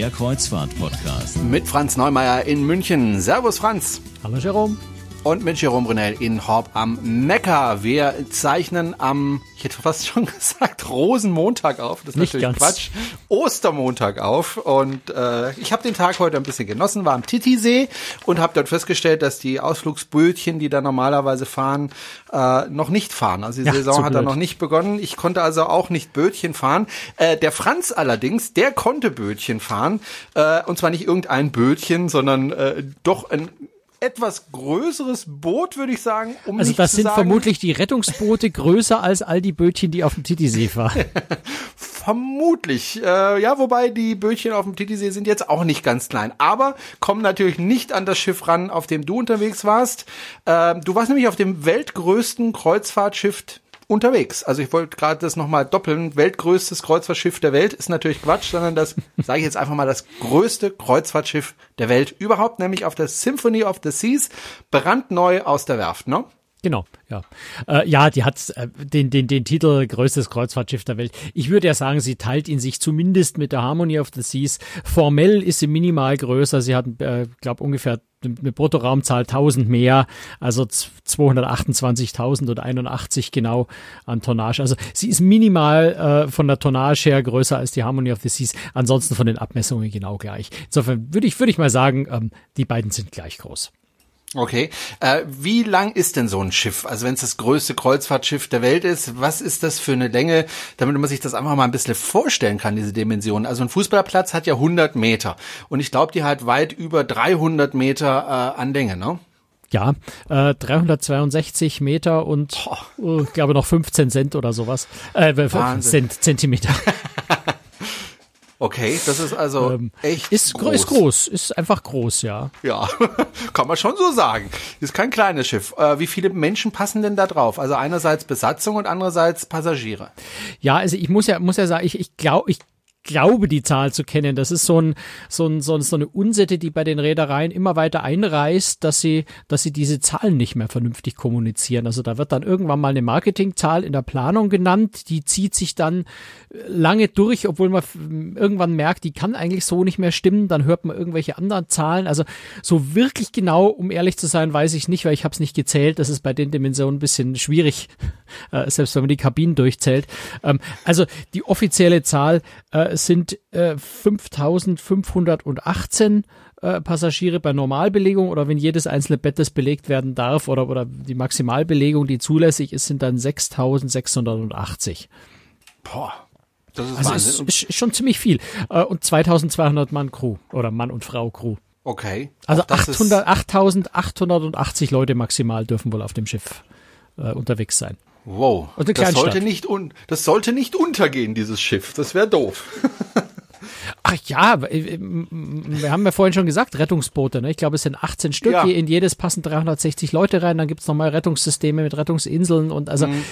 der Kreuzfahrt-Podcast. Mit Franz Neumeier in München. Servus Franz. Hallo Jerome. Und mit Jerome Brunel in Horb am Neckar. Wir zeichnen am, ich hätte fast schon gesagt, Rosenmontag auf. Das ist Nicht natürlich ganz. Quatsch. Ostermontag auf. Und äh, ich habe den Tag heute ein bisschen genossen, war am Titisee und habe dort festgestellt, dass die Ausflugsbötchen, die da normalerweise fahren, äh, noch nicht fahren. Also die Ja, Saison so hat da noch nicht begonnen. Ich konnte also auch nicht Bötchen fahren. Äh, der Franz allerdings, der konnte Bötchen fahren. Äh, und zwar nicht irgendein Bötchen, sondern äh, doch ein etwas größeres Boot, würde ich sagen. Um Also das sind sagen, vermutlich die Rettungsboote größer als all die Bötchen, die auf dem Titisee fahren. Vermutlich. Äh, ja, wobei die Bötchen auf dem Titisee sind jetzt auch nicht ganz klein. Aber kommen natürlich nicht an das Schiff ran, auf dem du unterwegs warst. Äh, du warst nämlich auf dem weltgrößten Kreuzfahrtschiff unterwegs. Also ich wollte gerade das nochmal doppeln. Weltgrößtes Kreuzfahrtschiff der Welt ist natürlich Quatsch, sondern das, sage ich jetzt einfach mal, das größte Kreuzfahrtschiff der Welt überhaupt, nämlich auf der Symphony of the Seas, brandneu aus der Werft, ne? Genau, ja. Äh, ja, die hat äh, den, den, den Titel größtes Kreuzfahrtschiff der Welt. Ich würde ja sagen, sie teilt ihn sich zumindest mit der Harmony of the Seas. Formell ist sie minimal größer. Sie hat, äh, glaube ungefähr eine Bruttoraumzahl 1000 mehr, also z- 228.000 oder 81 genau an Tonnage. Also sie ist minimal äh, von der Tonnage her größer als die Harmony of the Seas. Ansonsten von den Abmessungen genau gleich. Insofern würde ich, würde ich mal sagen, ähm, die beiden sind gleich groß. Okay. Äh, wie lang ist denn so ein Schiff? Also wenn es das größte Kreuzfahrtschiff der Welt ist, was ist das für eine Länge, damit man sich das einfach mal ein bisschen vorstellen kann, diese Dimension? Also ein Fußballplatz hat ja 100 Meter und ich glaube, die hat weit über 300 Meter äh, an Länge, ne? Ja, äh, 362 Meter und ich glaube noch 15 Cent oder sowas. Äh, Wahnsinn. Cent, Zentimeter. Okay, das ist also Ähm, echt ist groß. ist groß, ist einfach groß, ja. Ja, kann man schon so sagen. Ist kein kleines Schiff. Äh, wie viele Menschen passen denn da drauf? Also einerseits Besatzung und andererseits Passagiere. Ja, also ich muss ja, muss ja sagen, ich, ich glaube, ich glaube die Zahl zu kennen. Das ist so ein, so ein, so, ein, so eine Unsitte, die bei den Reedereien immer weiter einreißt, dass sie, dass sie diese Zahlen nicht mehr vernünftig kommunizieren. Also da wird dann irgendwann mal eine Marketingzahl in der Planung genannt, die zieht sich dann lange durch, obwohl man irgendwann merkt, die kann eigentlich so nicht mehr stimmen. Dann hört man irgendwelche anderen Zahlen. Also so wirklich genau, um ehrlich zu sein, weiß ich nicht, weil ich habe es nicht gezählt. Das ist bei den Dimensionen ein bisschen schwierig, äh, selbst wenn man die Kabinen durchzählt. Ähm, also die offizielle Zahl äh, sind äh, 5.518 äh, Passagiere bei Normalbelegung oder wenn jedes einzelne Bett das belegt werden darf oder, oder die Maximalbelegung, die zulässig ist, sind dann 6.680. Boah, das ist Also Wahnsinn. ist, ist schon ziemlich viel. Äh, und 2200 Mann Crew oder Mann und Frau Crew. okay. Also Auch das ist- 800, 8880 Leute maximal dürfen wohl auf dem Schiff äh, unterwegs sein. Wow, eine das sollte nicht un das sollte nicht untergehen, dieses Schiff. Das wäre doof. Ach ja, wir haben ja vorhin schon gesagt, Rettungsboote. Ne? Ich glaube, es sind 18 Stück. Ja. In jedes passen 360 Leute rein. Dann gibt's noch nochmal Rettungssysteme mit Rettungsinseln. Und also Mhm.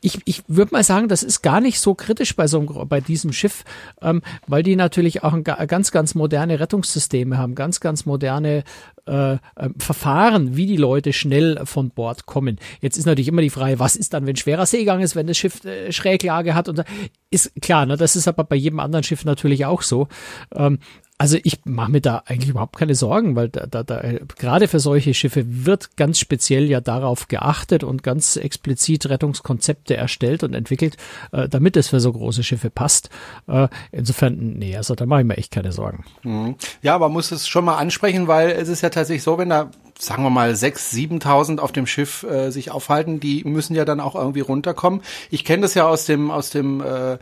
Ich, ich würde mal sagen, das ist gar nicht so kritisch bei so einem, bei diesem Schiff, ähm, weil die natürlich auch ein, ga- ganz, ganz moderne Rettungssysteme haben, ganz, ganz moderne äh, äh, Verfahren, wie die Leute schnell von Bord kommen. Jetzt ist natürlich immer die Frage, was ist dann, wenn schwerer Seegang ist, wenn das Schiff äh, Schräglage hat und ist klar, ne, das ist aber bei jedem anderen Schiff natürlich auch so. Ähm, also ich mache mir da eigentlich überhaupt keine Sorgen, weil da, da, da gerade für solche Schiffe wird ganz speziell ja darauf geachtet und ganz explizit Rettungskonzepte erstellt und entwickelt, äh, damit es für so große Schiffe passt. Äh, insofern, nee, also da mache ich mir echt keine Sorgen. Ja, man muss es schon mal ansprechen, weil es ist ja tatsächlich so, wenn da sagen wir mal 6.000, 7.000 auf dem Schiff äh, sich aufhalten, die müssen ja dann auch irgendwie runterkommen. Ich kenne das ja aus dem aus dem äh,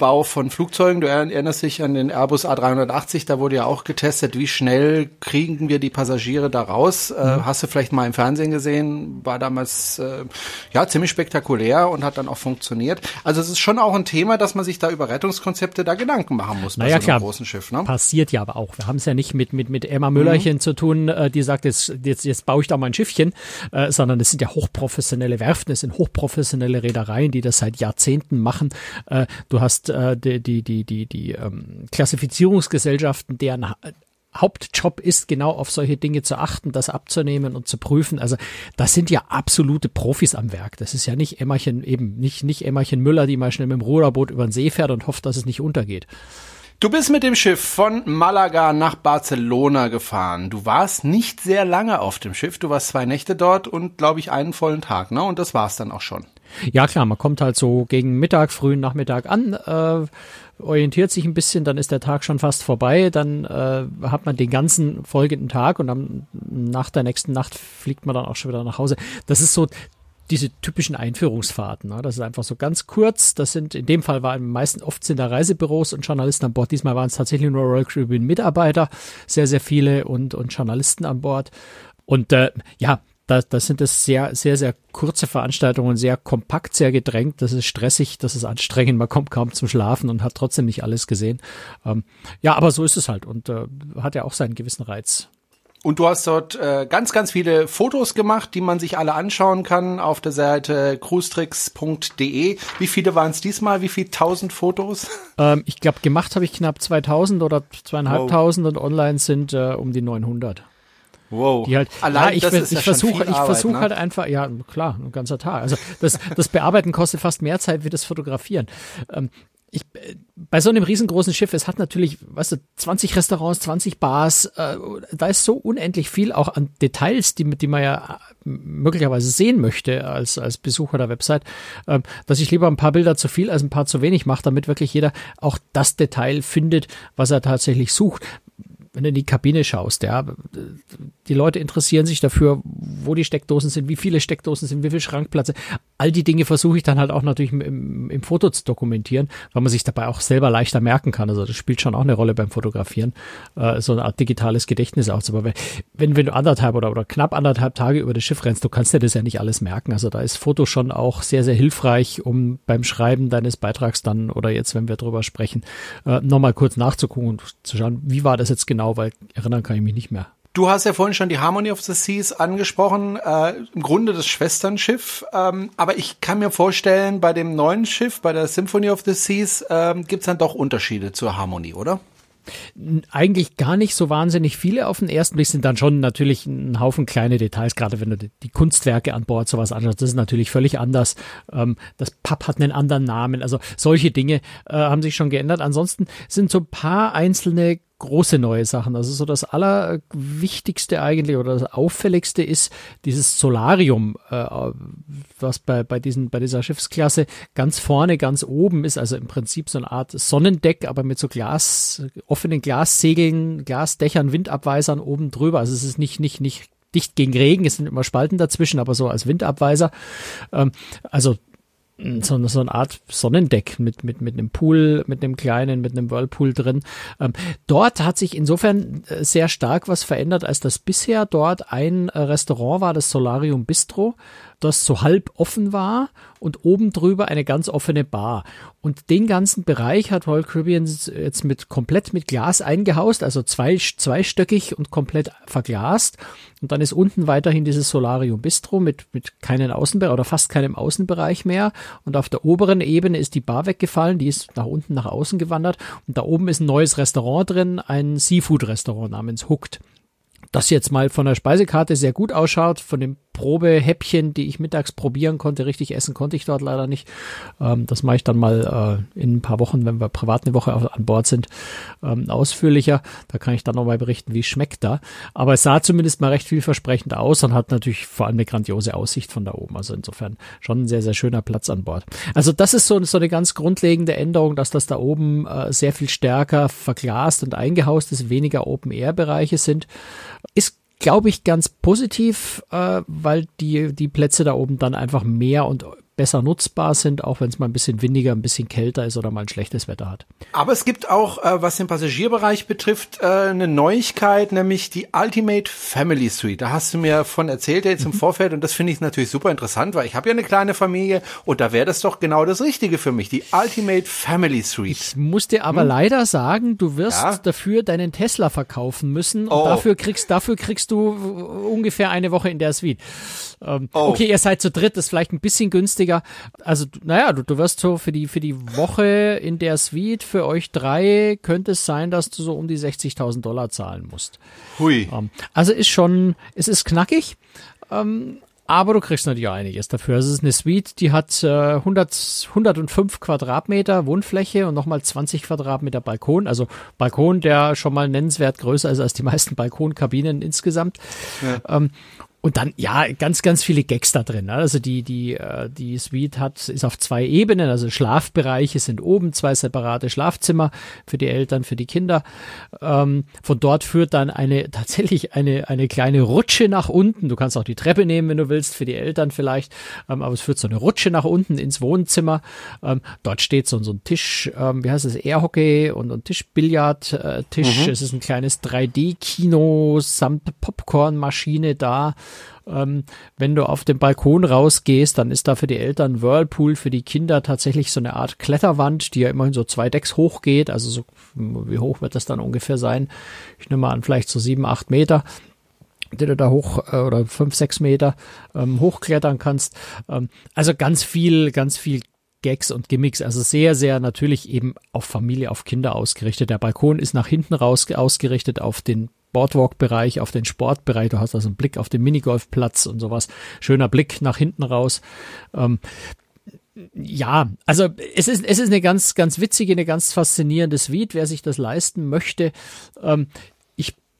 Bau von Flugzeugen. Du erinnerst dich an den Airbus A380, da wurde ja auch getestet, wie schnell kriegen wir die Passagiere da raus. Äh, hast du vielleicht mal im Fernsehen gesehen, war damals äh, ja ziemlich spektakulär und hat dann auch funktioniert. Also es ist schon auch ein Thema, dass man sich da über Rettungskonzepte da Gedanken machen muss bei Naja, so einem klar. großen Schiff. Ne? Passiert ja aber auch. Wir haben es ja nicht mit, mit, mit Emma Müllerchen zu tun, äh, die sagt, jetzt, jetzt, jetzt baue ich da mal ein Schiffchen, äh, sondern es sind ja hochprofessionelle Werften, es sind hochprofessionelle Reedereien, die das seit Jahrzehnten machen. Du hast äh, die, die, die, die, die ähm, Klassifizierungsgesellschaften, deren Ha- Hauptjob ist, genau auf solche Dinge zu achten, das abzunehmen und zu prüfen. Also das sind ja absolute Profis am Werk. Das ist ja nicht Emmerchen, eben nicht, nicht Emmerchen Müller, die mal schnell mit dem Ruderboot über den See fährt und hofft, dass es nicht untergeht. Du bist mit dem Schiff von Malaga nach Barcelona gefahren. Du warst nicht sehr lange auf dem Schiff. Du warst zwei Nächte dort und, glaube ich, einen vollen Tag, ne? Und das war's dann auch schon. Ja, klar, man kommt halt so gegen Mittag, frühen Nachmittag an, äh, orientiert sich ein bisschen, dann ist der Tag schon fast vorbei, dann äh, hat man den ganzen folgenden Tag und dann nach der nächsten Nacht fliegt man dann auch schon wieder nach Hause. Das ist so diese typischen Einführungsfahrten. Ne? Das ist einfach so ganz kurz. Das sind, in dem Fall waren meisten, oft sind da Reisebüros und Journalisten an Bord. Diesmal waren es tatsächlich nur Royal Caribbean Mitarbeiter, sehr, sehr viele und, und Journalisten an Bord. Und äh, ja, da, das sind es sehr, sehr, sehr kurze Veranstaltungen, sehr kompakt, sehr gedrängt. Das ist stressig, das ist anstrengend. Man kommt kaum zum Schlafen und hat trotzdem nicht alles gesehen. Ähm, ja, aber so ist es halt und äh, hat ja auch seinen gewissen Reiz. Und du hast dort äh, ganz, ganz viele Fotos gemacht, die man sich alle anschauen kann auf der Seite cruestricks.de. Wie viele waren es diesmal? Wie viele tausend Fotos? Ähm, ich glaube, gemacht habe ich knapp 2000 oder zweieinhalbtausend wow. und online sind äh, um die 900. Wow. Die halt, Allein, ja, ich, ich versuche, ich versuche ne? halt einfach, ja, klar, ein ganzer Tag. Also das, das Bearbeiten kostet fast mehr Zeit wie das Fotografieren. Ähm, ich, bei so einem riesengroßen Schiff, es hat natürlich, weißt du, 20 Restaurants, 20 Bars, äh, da ist so unendlich viel auch an Details, die, die man ja möglicherweise sehen möchte als, als Besucher der Website, äh, dass ich lieber ein paar Bilder zu viel als ein paar zu wenig mache, damit wirklich jeder auch das Detail findet, was er tatsächlich sucht wenn du in die Kabine schaust, ja, die Leute interessieren sich dafür, wo die Steckdosen sind, wie viele Steckdosen sind, wie viel Schrankplätze. All die Dinge versuche ich dann halt auch natürlich im, im, Foto zu dokumentieren, weil man sich dabei auch selber leichter merken kann. Also das spielt schon auch eine Rolle beim Fotografieren, äh, so eine Art digitales Gedächtnis aufzubauen. Wenn, wenn du anderthalb oder, oder knapp anderthalb Tage über das Schiff rennst, du kannst dir das ja nicht alles merken. Also da ist Foto schon auch sehr, sehr hilfreich, um beim Schreiben deines Beitrags dann oder jetzt, wenn wir drüber sprechen, äh, nochmal kurz nachzugucken und zu schauen, wie war das jetzt genau genau, weil erinnern kann ich mich nicht mehr. Du hast ja vorhin schon die Harmony of the Seas angesprochen, äh, im Grunde das Schwesternschiff. Ähm, aber ich kann mir vorstellen, bei dem neuen Schiff, bei der Symphony of the Seas, ähm, gibt es dann doch Unterschiede zur Harmony, oder? Eigentlich gar nicht so wahnsinnig viele auf den ersten Blick sind dann schon natürlich ein Haufen kleine Details, gerade wenn du die Kunstwerke an Bord sowas anschaust, das ist natürlich völlig anders. Ähm, das Pub hat einen anderen Namen, also solche Dinge äh, haben sich schon geändert. Ansonsten sind so ein paar einzelne große neue Sachen. Also so das Allerwichtigste eigentlich oder das Auffälligste ist dieses Solarium, äh, was bei, bei, diesen, bei dieser Schiffsklasse ganz vorne, ganz oben ist. Also im Prinzip so eine Art Sonnendeck, aber mit so Glas, offenen Glassegeln, Glasdächern, Windabweisern oben drüber. Also es ist nicht, nicht, nicht dicht gegen Regen, es sind immer Spalten dazwischen, aber so als Windabweiser. Ähm, also so, so eine Art Sonnendeck mit, mit, mit einem Pool, mit einem kleinen, mit einem Whirlpool drin. Ähm, dort hat sich insofern äh, sehr stark was verändert, als das bisher dort ein äh, Restaurant war, das Solarium Bistro das so halb offen war und oben drüber eine ganz offene Bar. Und den ganzen Bereich hat Royal Caribbean jetzt mit komplett mit Glas eingehaust, also zwei, zweistöckig und komplett verglast. Und dann ist unten weiterhin dieses Solarium Bistro mit, mit keinen Außenbereich oder fast keinem Außenbereich mehr. Und auf der oberen Ebene ist die Bar weggefallen, die ist nach unten nach außen gewandert. Und da oben ist ein neues Restaurant drin, ein Seafood-Restaurant namens Hooked das jetzt mal von der Speisekarte sehr gut ausschaut, von dem Probehäppchen, die ich mittags probieren konnte. Richtig essen konnte ich dort leider nicht. Ähm, das mache ich dann mal äh, in ein paar Wochen, wenn wir privat eine Woche an Bord sind, ähm, ausführlicher. Da kann ich dann nochmal berichten, wie schmeckt da. Aber es sah zumindest mal recht vielversprechend aus und hat natürlich vor allem eine grandiose Aussicht von da oben. Also insofern schon ein sehr, sehr schöner Platz an Bord. Also das ist so, so eine ganz grundlegende Änderung, dass das da oben äh, sehr viel stärker verglast und eingehaust ist, weniger Open-Air-Bereiche sind. Ist glaube ich, ganz positiv, äh, weil die, die Plätze da oben dann einfach mehr und besser nutzbar sind, auch wenn es mal ein bisschen windiger, ein bisschen kälter ist oder mal ein schlechtes Wetter hat. Aber es gibt auch, äh, was den Passagierbereich betrifft, äh, eine Neuigkeit, nämlich die Ultimate Family Suite. Da hast du mir von erzählt jetzt im mhm. Vorfeld und das finde ich natürlich super interessant, weil ich habe ja eine kleine Familie und da wäre das doch genau das Richtige für mich, die Ultimate Family Suite. Ich muss dir aber hm? leider sagen, du wirst ja? dafür deinen Tesla verkaufen müssen und oh. dafür kriegst, dafür kriegst du ungefähr eine Woche in der Suite. Ähm, oh. Okay, ihr seid zu dritt, das ist vielleicht ein bisschen günstiger. Also, naja, du, du wirst so für die, für die Woche in der Suite für euch drei könnte es sein, dass du so um die 60.000 Dollar zahlen musst. Hui. Ähm, also ist schon, es ist knackig. Ähm, aber du kriegst natürlich auch einiges dafür. Also es ist eine Suite, die hat äh, 100, 105 Quadratmeter Wohnfläche und nochmal 20 Quadratmeter Balkon. Also Balkon, der schon mal nennenswert größer ist als die meisten Balkonkabinen insgesamt. Ja. Ähm, und dann, ja, ganz, ganz viele Gags da drin. Ne? Also die, die, äh, die Suite hat, ist auf zwei Ebenen, also Schlafbereiche sind oben, zwei separate Schlafzimmer für die Eltern, für die Kinder. Ähm, von dort führt dann eine, tatsächlich eine, eine kleine Rutsche nach unten. Du kannst auch die Treppe nehmen, wenn du willst, für die Eltern vielleicht. Ähm, aber es führt so eine Rutsche nach unten ins Wohnzimmer. Ähm, dort steht so, so ein Tisch, ähm, wie heißt es, Airhockey und ein Tischbillardtisch. Mhm. Es ist ein kleines 3D-Kino samt Popcornmaschine da. Ähm, wenn du auf den Balkon rausgehst, dann ist da für die Eltern Whirlpool, für die Kinder tatsächlich so eine Art Kletterwand, die ja immerhin so zwei Decks hoch geht. Also so, wie hoch wird das dann ungefähr sein? Ich nehme mal an, vielleicht so sieben, acht Meter die du da hoch äh, oder fünf, sechs Meter ähm, hochklettern kannst. Ähm, also ganz viel, ganz viel Gags und Gimmicks, also sehr, sehr natürlich eben auf Familie, auf Kinder ausgerichtet. Der Balkon ist nach hinten raus ausgerichtet auf den Boardwalk-Bereich, auf den Sportbereich. Du hast also einen Blick auf den Minigolfplatz und sowas. Schöner Blick nach hinten raus. Ähm, ja, also es ist, es ist eine ganz, ganz witzige, eine ganz faszinierende Suite, wer sich das leisten möchte. Ähm,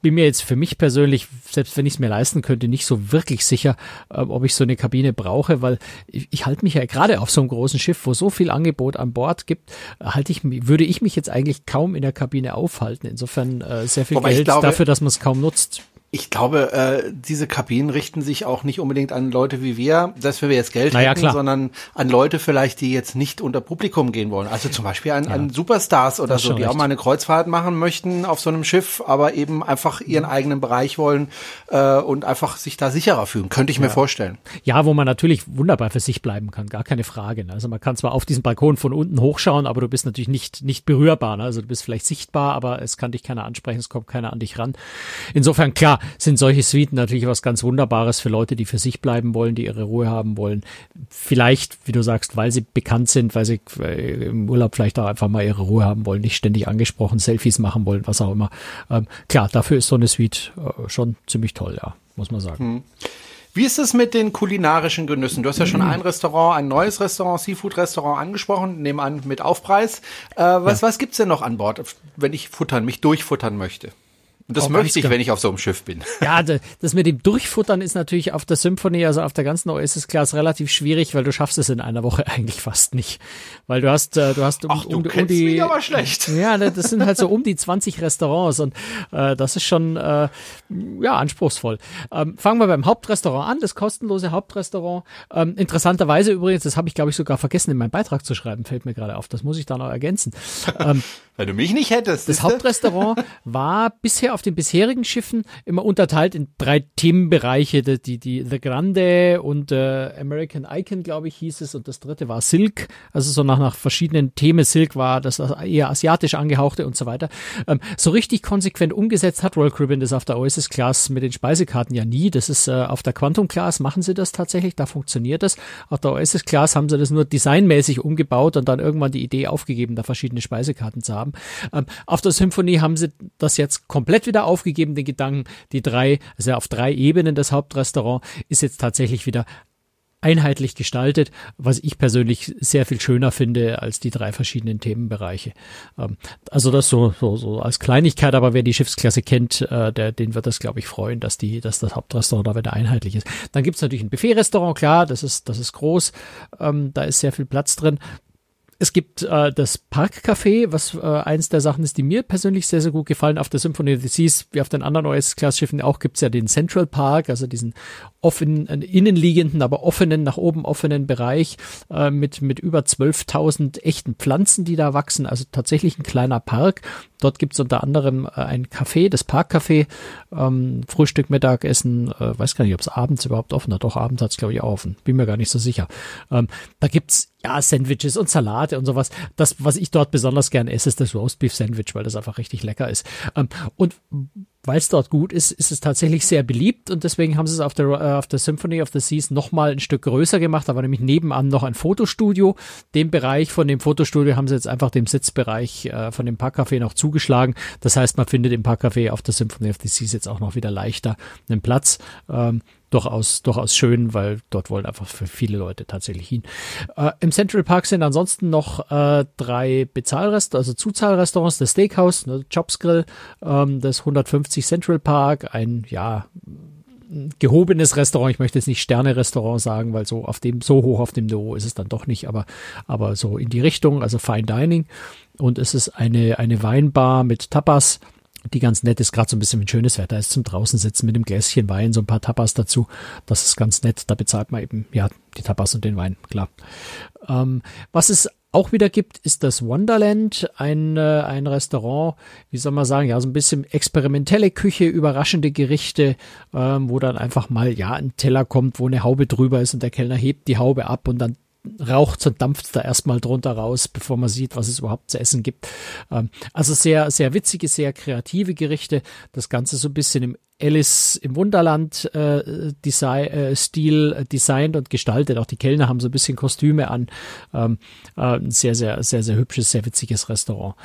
bin mir jetzt für mich persönlich, selbst wenn ich es mir leisten könnte, nicht so wirklich sicher, äh, ob ich so eine Kabine brauche, weil ich, ich halte mich ja gerade auf so einem großen Schiff, wo so viel Angebot an Bord gibt, halte ich, würde ich mich jetzt eigentlich kaum in der Kabine aufhalten. Insofern äh, sehr viel Wobei Geld glaube, dafür, dass man es kaum nutzt. Ich glaube, äh, diese Kabinen richten sich auch nicht unbedingt an Leute wie wir, dass wir jetzt Geld naja, hätten, klar. sondern an Leute vielleicht, die jetzt nicht unter Publikum gehen wollen. Also zum Beispiel an, ja. an Superstars oder so, die recht. auch mal eine Kreuzfahrt machen möchten auf so einem Schiff, aber eben einfach ihren eigenen Bereich wollen äh, und einfach sich da sicherer fühlen. Könnte ich ja. mir vorstellen. Ja, wo man natürlich wunderbar für sich bleiben kann, gar keine Frage. Ne? Also man kann zwar auf diesen Balkon von unten hochschauen, aber du bist natürlich nicht, nicht berührbar. Ne? Also du bist vielleicht sichtbar, aber es kann dich keiner ansprechen, es kommt keiner an dich ran. Insofern, klar, sind solche Suiten natürlich was ganz Wunderbares für Leute, die für sich bleiben wollen, die ihre Ruhe haben wollen. Vielleicht, wie du sagst, weil sie bekannt sind, weil sie äh, im Urlaub vielleicht auch einfach mal ihre Ruhe haben wollen, nicht ständig angesprochen, Selfies machen wollen, was auch immer. Ähm, klar, dafür ist so eine Suite äh, schon ziemlich toll, ja, muss man sagen. Hm. Wie ist es mit den kulinarischen Genüssen? Du hast ja schon ein Restaurant, ein neues Restaurant, Seafood-Restaurant angesprochen, nebenan mit Aufpreis. Äh, was, ja. was gibt's denn noch an Bord, wenn ich futtern, mich durchfuttern möchte? Und das möchte ich, wenn ich auf so einem Schiff bin. Ja, das mit dem Durchfuttern ist natürlich auf der Symphonie, also auf der ganzen Oasis-Class relativ schwierig, weil du schaffst es in einer Woche eigentlich fast nicht. Weil du hast, äh, du hast um, Ach, du um, um die. Mich aber schlecht. Ja, ne, das sind halt so um die 20 Restaurants und äh, das ist schon äh, ja anspruchsvoll. Ähm, fangen wir beim Hauptrestaurant an, das kostenlose Hauptrestaurant. Ähm, interessanterweise übrigens, das habe ich glaube ich sogar vergessen in meinen Beitrag zu schreiben, fällt mir gerade auf. Das muss ich da noch ergänzen. Ähm, Weil du mich nicht hättest. Das Hauptrestaurant war bisher auf den bisherigen Schiffen immer unterteilt in drei Themenbereiche. Die, die, die The Grande und äh, American Icon, glaube ich, hieß es. Und das dritte war Silk. Also so nach, nach verschiedenen Themen. Silk war das eher asiatisch angehauchte und so weiter. Ähm, so richtig konsequent umgesetzt hat Royal Caribbean das auf der Oasis Class mit den Speisekarten ja nie. Das ist äh, auf der Quantum Class machen sie das tatsächlich. Da funktioniert das. Auf der Oasis Class haben sie das nur designmäßig umgebaut und dann irgendwann die Idee aufgegeben, da verschiedene Speisekarten zu haben haben. Ähm, auf der Symphonie haben sie das jetzt komplett wieder aufgegeben, den Gedanken, die drei, also auf drei Ebenen das Hauptrestaurant ist jetzt tatsächlich wieder einheitlich gestaltet, was ich persönlich sehr viel schöner finde als die drei verschiedenen Themenbereiche. Ähm, also das so, so, so als Kleinigkeit, aber wer die Schiffsklasse kennt, äh, der, den wird das, glaube ich, freuen, dass die, dass das Hauptrestaurant da wieder einheitlich ist. Dann gibt's natürlich ein Buffet-Restaurant, klar, das ist, das ist groß, ähm, da ist sehr viel Platz drin. Es gibt äh, das Parkcafé, was äh, eins der Sachen ist, die mir persönlich sehr, sehr gut gefallen. Auf der Symphony of the Seas, wie auf den anderen OS-Class-Schiffen auch, gibt's ja den Central Park, also diesen offen, äh, innenliegenden, aber offenen, nach oben offenen Bereich äh, mit, mit über 12.000 echten Pflanzen, die da wachsen. Also tatsächlich ein kleiner Park. Dort gibt's unter anderem äh, ein Café, das Parkcafé, ähm, Frühstück, Mittagessen, äh, weiß gar nicht, ob es abends überhaupt offen hat. Doch, abends hat's glaube ich, offen. Bin mir gar nicht so sicher. Ähm, da gibt's ja, Sandwiches und Salate und sowas. Das, was ich dort besonders gern esse, ist das Roastbeef Sandwich, weil das einfach richtig lecker ist. Ähm, und weil es dort gut ist, ist es tatsächlich sehr beliebt und deswegen haben sie es auf der, äh, auf der Symphony of the Seas nochmal ein Stück größer gemacht. Da war nämlich nebenan noch ein Fotostudio. Den Bereich von dem Fotostudio haben sie jetzt einfach dem Sitzbereich äh, von dem Parkcafé noch zugeschlagen. Das heißt, man findet im Parkcafé auf der Symphony of the Seas jetzt auch noch wieder leichter einen Platz. Ähm, durchaus, durchaus schön, weil dort wollen einfach für viele Leute tatsächlich hin. Äh, Im Central Park sind ansonsten noch äh, drei Bezahlrestaurants, also Zuzahlrestaurants, das Steakhouse, ne, Chops Grill, ähm, das 150 Central Park, ein, ja, gehobenes Restaurant. Ich möchte jetzt nicht Sterne-Restaurant sagen, weil so auf dem, so hoch auf dem Niveau ist es dann doch nicht, aber, aber so in die Richtung, also Fine Dining. Und es ist eine, eine Weinbar mit Tapas die ganz nett ist, gerade so ein bisschen, wenn schönes Wetter ist, zum draußen sitzen mit dem Gläschen Wein, so ein paar Tapas dazu. Das ist ganz nett. Da bezahlt man eben, ja, die Tapas und den Wein, klar. Ähm, was es auch wieder gibt, ist das Wonderland, ein, äh, ein Restaurant, wie soll man sagen, ja, so ein bisschen experimentelle Küche, überraschende Gerichte, ähm, wo dann einfach mal, ja, ein Teller kommt, wo eine Haube drüber ist und der Kellner hebt die Haube ab und dann raucht und dampft da erstmal drunter raus, bevor man sieht, was es überhaupt zu essen gibt. Ähm, also sehr, sehr witzige, sehr kreative Gerichte. Das Ganze so ein bisschen im Alice im Wunderland äh, Design, äh, Stil äh, designt und gestaltet. Auch die Kellner haben so ein bisschen Kostüme an. Ähm, äh, ein sehr, sehr, sehr, sehr hübsches, sehr witziges Restaurant.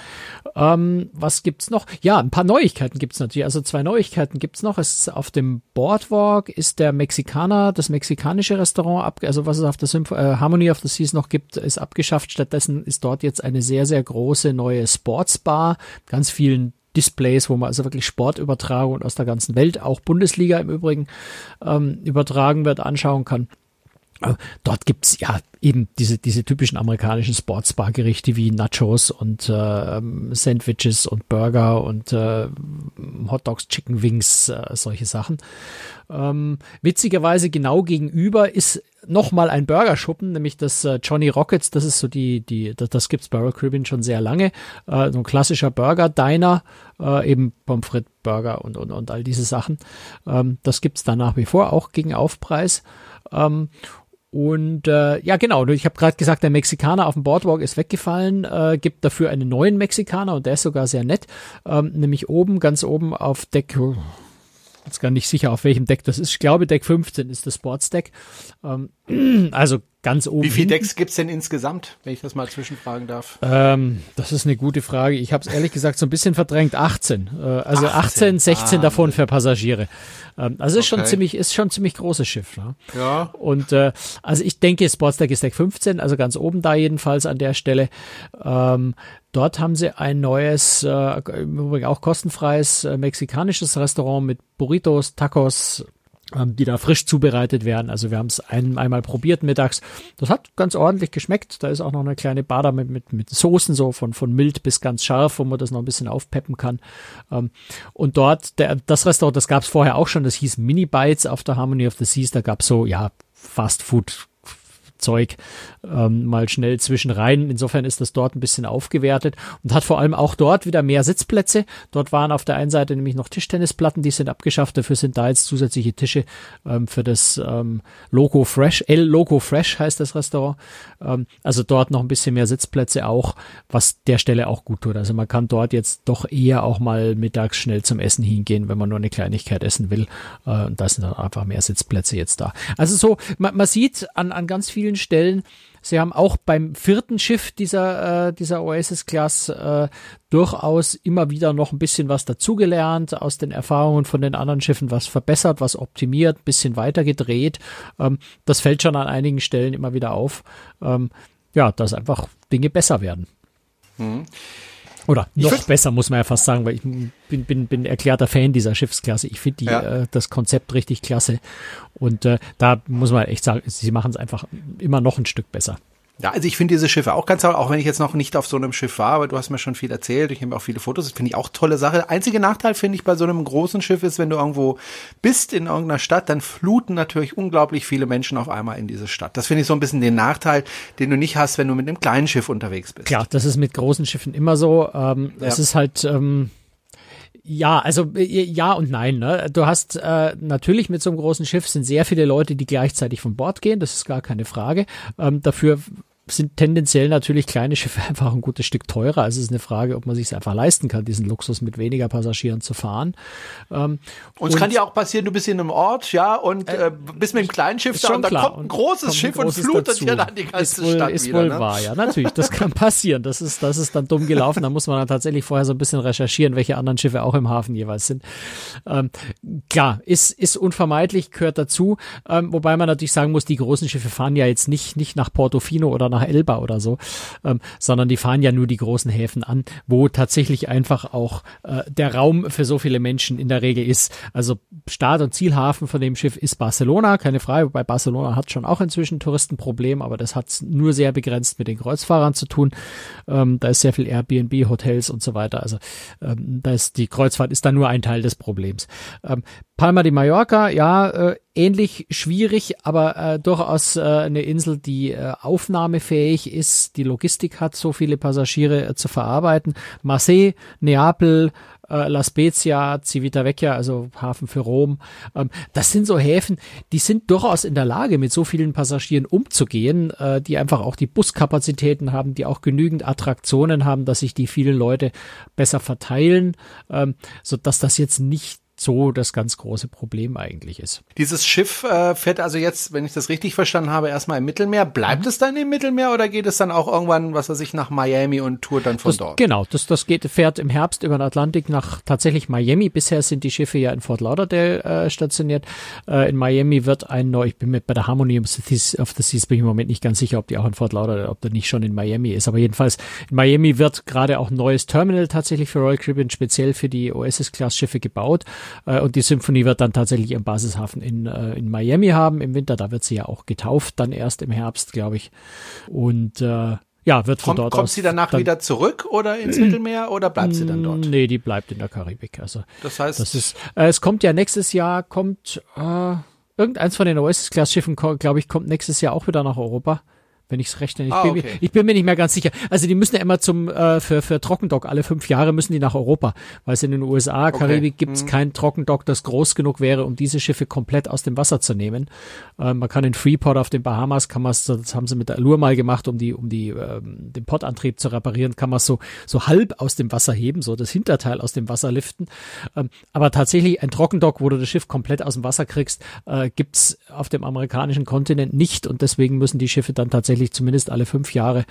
Ähm, was gibt's noch? Ja, ein paar Neuigkeiten gibt's natürlich. Also zwei Neuigkeiten gibt's noch. Es ist auf dem Boardwalk ist der Mexikaner, das mexikanische Restaurant ab, also was es auf der Symph äh, Harmony of the Seas noch gibt, ist abgeschafft. Stattdessen ist dort jetzt eine sehr, sehr große neue Sportsbar, ganz vielen Displays, wo man also wirklich Sportübertragungen aus der ganzen Welt, auch Bundesliga im Übrigen, ähm, übertragen wird, anschauen kann. Äh, dort gibt's ja eben diese, diese typischen amerikanischen Sportsbar-Gerichte wie Nachos und äh, Sandwiches und Burger und äh, Hot Dogs, Chicken Wings, äh, solche Sachen. Ähm, witzigerweise genau gegenüber ist nochmal ein Burgerschuppen, nämlich das äh, Johnny Rockets, das ist so die, die, das, das gibt's bei Royal Caribbean schon sehr lange. Äh, so ein klassischer Burger-Diner, äh, eben Pommes frites Burger und, und, und all diese Sachen. Ähm, das gibt's da nach wie vor, auch gegen Aufpreis. Ähm, und äh, ja, genau, ich habe gerade gesagt, der Mexikaner auf dem Boardwalk ist weggefallen, äh, gibt dafür einen neuen Mexikaner und der ist sogar sehr nett, ähm, nämlich oben, ganz oben auf Deck jetzt gar nicht sicher, auf welchem Deck das ist. Ich glaube, Deck 15 ist das Sportsdeck. Ähm, also ganz oben. Wie viele Decks gibt's denn insgesamt, wenn ich das mal zwischenfragen darf? Ähm, das ist eine gute Frage. Ich habe es ehrlich gesagt so ein bisschen verdrängt. 18. Äh, also 18, 18 16 ah, davon für Passagiere. Ähm, also okay. ist schon ziemlich, ist schon ziemlich großes Schiff. Ne? Ja. Und äh, also ich denke, Sportsdeck ist Deck 15, also ganz oben da jedenfalls an der Stelle. Ähm, Dort haben sie ein neues, äh, im Übrigen auch kostenfreies äh, mexikanisches Restaurant mit Burritos, Tacos, die da frisch zubereitet werden. Also wir haben es ein, einmal probiert mittags. Das hat ganz ordentlich geschmeckt. Da ist auch noch eine kleine da mit, mit, mit Soßen, so von, von mild bis ganz scharf, wo man das noch ein bisschen aufpeppen kann. Ähm, und dort, der, das Restaurant, das gab es vorher auch schon, das hieß Mini Bites auf der Harmony of the Seas. Da gab es so, ja, Fast Food Zeug ähm, mal schnell zwischen rein. Insofern ist das dort ein bisschen aufgewertet und hat vor allem auch dort wieder mehr Sitzplätze. Dort waren auf der einen Seite nämlich noch Tischtennisplatten, die sind abgeschafft. Dafür sind da jetzt zusätzliche Tische ähm, für das ähm, Loco Fresh. El Loco Fresh heißt das Restaurant. Ähm, also dort noch ein bisschen mehr Sitzplätze auch, was der Stelle auch gut tut. Also man kann dort jetzt doch eher auch mal mittags schnell zum Essen hingehen, wenn man nur eine Kleinigkeit essen will. Äh, und da sind dann einfach mehr Sitzplätze jetzt da. Also so, man, man sieht an, an ganz vielen vielen Stellen. Sie haben auch beim vierten Schiff dieser, äh, dieser Oasis-Class äh, durchaus immer wieder noch ein bisschen was dazugelernt, aus den Erfahrungen von den anderen Schiffen was verbessert, was optimiert, bisschen weiter gedreht. Ähm, das fällt schon an einigen Stellen immer wieder auf. Ähm, ja, dass einfach Dinge besser werden. Mhm. Oder noch find, besser, muss man ja fast sagen, weil ich bin, bin, bin erklärter Fan dieser Schiffsklasse. Ich finde ja. äh, das Konzept richtig klasse. Und äh, da muss man echt sagen, sie machen es einfach immer noch ein Stück besser. Ja, also ich finde diese Schiffe auch ganz toll, auch wenn ich jetzt noch nicht auf so einem Schiff war, aber du hast mir schon viel erzählt, ich habe auch viele Fotos, das finde ich auch tolle Sache. Einziger Nachteil finde ich bei so einem großen Schiff ist, wenn du irgendwo bist in irgendeiner Stadt, dann fluten natürlich unglaublich viele Menschen auf einmal in diese Stadt. Das finde ich so ein bisschen den Nachteil, den du nicht hast, wenn du mit einem kleinen Schiff unterwegs bist. Klar, das ist mit großen Schiffen immer so. Ähm, ja. Es ist halt ähm, ja, also äh, ja und nein. Ne? Du hast äh, natürlich mit so einem großen Schiff sind sehr viele Leute, die gleichzeitig von Bord gehen. Das ist gar keine Frage. Ähm, dafür sind tendenziell natürlich kleine Schiffe einfach ein gutes Stück teurer. Also es ist eine Frage, ob man sich einfach leisten kann, diesen Luxus mit weniger Passagieren zu fahren. Ähm, und es kann ja auch passieren, du bist in einem Ort, ja, und äh, bist mit einem kleinen Schiff da und dann kommt ein großes Schiff ein großes und flutet ja dann die ganze ist wohl, Stadt ist wieder. wohl ne? wahr, ja, natürlich. Das kann passieren. Das ist, das ist dann dumm gelaufen. Da muss man dann tatsächlich vorher so ein bisschen recherchieren, welche anderen Schiffe auch im Hafen jeweils sind. Ähm, klar, ist, ist unvermeidlich, gehört dazu. Ähm, wobei man natürlich sagen muss, die großen Schiffe fahren ja jetzt nicht, nicht nach Portofino oder nach Elba oder so, ähm, sondern die fahren ja nur die großen Häfen an, wo tatsächlich einfach auch äh, der Raum für so viele Menschen in der Regel ist. Also Start- und Zielhafen von dem Schiff ist Barcelona, keine Frage, wobei Barcelona hat schon auch inzwischen Touristenproblem, aber das hat nur sehr begrenzt mit den Kreuzfahrern zu tun. Ähm, da ist sehr viel Airbnb, Hotels und so weiter. Also ähm, da ist die Kreuzfahrt ist da nur ein Teil des Problems. Ähm, Palma de Mallorca, ja, äh, ähnlich schwierig, aber äh, durchaus äh, eine Insel, die äh, aufnahmefähig ist. Die Logistik hat so viele Passagiere äh, zu verarbeiten. Marseille, Neapel, äh, La Spezia, Civitavecchia, also Hafen für Rom. Ähm, das sind so Häfen, die sind durchaus in der Lage, mit so vielen Passagieren umzugehen, äh, die einfach auch die Buskapazitäten haben, die auch genügend Attraktionen haben, dass sich die vielen Leute besser verteilen, ähm, so dass das jetzt nicht so das ganz große Problem eigentlich ist. Dieses Schiff äh, fährt also jetzt, wenn ich das richtig verstanden habe, erstmal im Mittelmeer. Bleibt mhm. es dann im Mittelmeer oder geht es dann auch irgendwann, was weiß ich, nach Miami und tourt dann von das, dort? Genau, das, das geht, fährt im Herbst über den Atlantik nach tatsächlich Miami. Bisher sind die Schiffe ja in Fort Lauderdale äh, stationiert. Äh, in Miami wird ein neu, ich bin mit bei der Harmony of the Seas bin ich im Moment nicht ganz sicher, ob die auch in Fort Lauderdale, ob der nicht schon in Miami ist. Aber jedenfalls in Miami wird gerade auch ein neues Terminal tatsächlich für Royal Caribbean speziell für die Oasis-Class-Schiffe gebaut. Äh, und die Symphonie wird dann tatsächlich ihren Basishafen in, äh, in Miami haben im Winter. Da wird sie ja auch getauft, dann erst im Herbst, glaube ich. Und äh, ja, wird von kommt, dort kommt aus. sie danach dann, wieder zurück oder ins Mittelmeer oder bleibt sie dann dort? Nee, die bleibt in der Karibik. Also das heißt, das ist, äh, es kommt ja nächstes Jahr, kommt äh, irgendeins von den Oasis-Class-Schiffen, glaube ich, kommt nächstes Jahr auch wieder nach Europa wenn ich es rechne. Ich, ah, bin okay. mir, ich bin mir nicht mehr ganz sicher. Also die müssen ja immer zum äh, für für Trockendock alle fünf Jahre müssen die nach Europa, weil es in den USA, Karibik okay. gibt es mhm. kein Trockendock, das groß genug wäre, um diese Schiffe komplett aus dem Wasser zu nehmen. Äh, man kann in Freeport auf den Bahamas, kann man das haben sie mit der Allure mal gemacht, um die um die ähm, den Pottantrieb zu reparieren, kann man so so halb aus dem Wasser heben, so das Hinterteil aus dem Wasser liften. Ähm, aber tatsächlich ein Trockendock, wo du das Schiff komplett aus dem Wasser kriegst, äh, gibt's auf dem amerikanischen Kontinent nicht und deswegen müssen die Schiffe dann tatsächlich tatsächlich zumindest alle fünf Jahre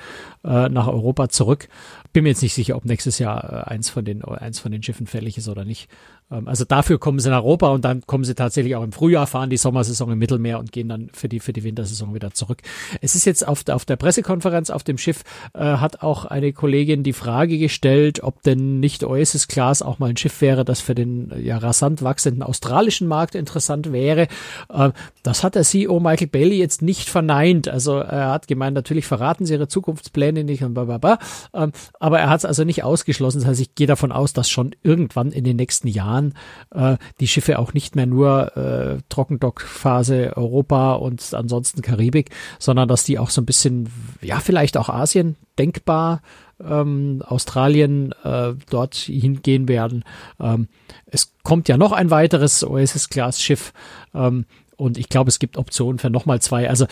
äh, nach Europa zurück. Bin mir jetzt nicht sicher, ob nächstes Jahr äh, eins von den eins von den Schiffen fällig ist oder nicht. Ähm, also dafür kommen sie nach Europa und dann kommen sie tatsächlich auch im Frühjahr, fahren die Sommersaison im Mittelmeer und gehen dann für die, für die Wintersaison wieder zurück. Es ist jetzt auf, der auf der Pressekonferenz auf dem Schiff, äh, hat auch eine Kollegin die Frage gestellt, ob denn nicht Oasis Class auch mal ein Schiff wäre, das für den ja rasant wachsenden australischen Markt interessant wäre. Äh, das hat der CEO Michael Bailey jetzt nicht verneint. Also er hat gemeint, natürlich verraten sie ihre Zukunftspläne nicht und bla, ähm, aber er hat es also nicht ausgeschlossen. Das heißt, ich gehe davon aus, dass schon irgendwann in den nächsten Jahren äh, die Schiffe auch nicht mehr nur äh, Trockendockphase Europa und ansonsten Karibik, sondern dass die auch so ein bisschen, ja, vielleicht auch Asien denkbar ähm, Australien äh, dort hingehen werden. Ähm, es kommt ja noch ein weiteres Oasis-Class-Schiff ähm, und ich glaube, es gibt Optionen für nochmal zwei. Also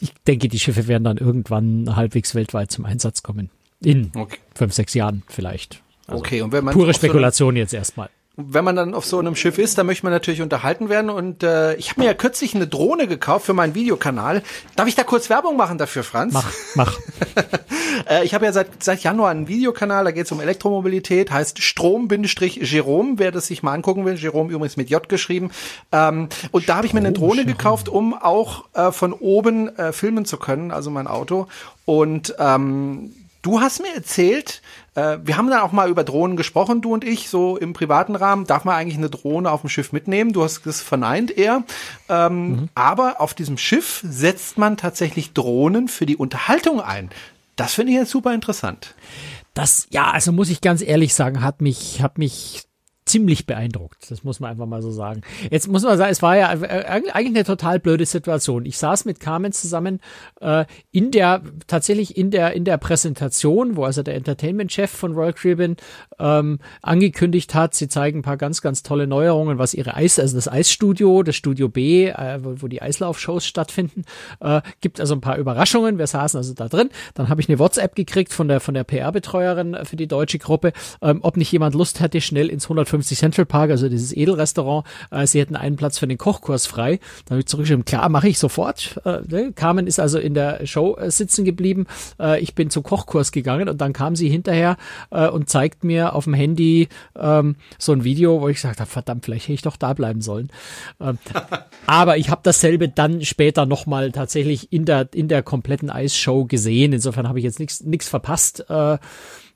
ich denke, die Schiffe werden dann irgendwann halbwegs weltweit zum Einsatz kommen. In okay. fünf, sechs Jahren vielleicht. Also okay, und wenn man pure Spekulation so jetzt erstmal wenn man dann auf so einem Schiff ist, dann möchte man natürlich unterhalten werden. Und äh, ich habe mir ja kürzlich eine Drohne gekauft für meinen Videokanal. Darf ich da kurz Werbung machen dafür, Franz? Mach, mach. äh, ich habe ja seit, seit Januar einen Videokanal, da geht es um Elektromobilität, heißt Strom-Jerome, wer das sich mal angucken will. Jerome übrigens mit J geschrieben. Ähm, und da habe ich mir eine Drohne gekauft, um auch äh, von oben äh, filmen zu können, also mein Auto. Und ähm, Du hast mir erzählt, äh, wir haben dann auch mal über Drohnen gesprochen, du und ich, so im privaten Rahmen. Darf man eigentlich eine Drohne auf dem Schiff mitnehmen? Du hast das verneint eher. Ähm, mhm. Aber auf diesem Schiff setzt man tatsächlich Drohnen für die Unterhaltung ein. Das finde ich jetzt super interessant. Das, ja, also muss ich ganz ehrlich sagen, hat mich, hat mich ziemlich beeindruckt. Das muss man einfach mal so sagen. Jetzt muss man sagen, es war ja eigentlich eine total blöde Situation. Ich saß mit Carmen zusammen äh, in der tatsächlich in der in der Präsentation, wo also der Entertainment-Chef von Royal Caribbean ähm, angekündigt hat, sie zeigen ein paar ganz ganz tolle Neuerungen, was ihre Eis, also das Eisstudio, das Studio B, äh, wo, wo die Eislaufshows stattfinden, äh, gibt also ein paar Überraschungen. Wir saßen also da drin. Dann habe ich eine WhatsApp gekriegt von der von der PR-Betreuerin für die deutsche Gruppe, ähm, ob nicht jemand Lust hätte, schnell ins 150 Central Park, also dieses Edelrestaurant, äh, sie hätten einen Platz für den Kochkurs frei. Dann habe ich zurückgeschrieben, klar, mache ich sofort. Äh, ne? Carmen ist also in der Show äh, sitzen geblieben. Äh, ich bin zum Kochkurs gegangen und dann kam sie hinterher äh, und zeigt mir auf dem Handy ähm, so ein Video, wo ich gesagt habe, verdammt, vielleicht hätte ich doch da bleiben sollen. Ähm, aber ich habe dasselbe dann später nochmal tatsächlich in der in der kompletten Eisshow gesehen. Insofern habe ich jetzt nichts nichts verpasst. Äh,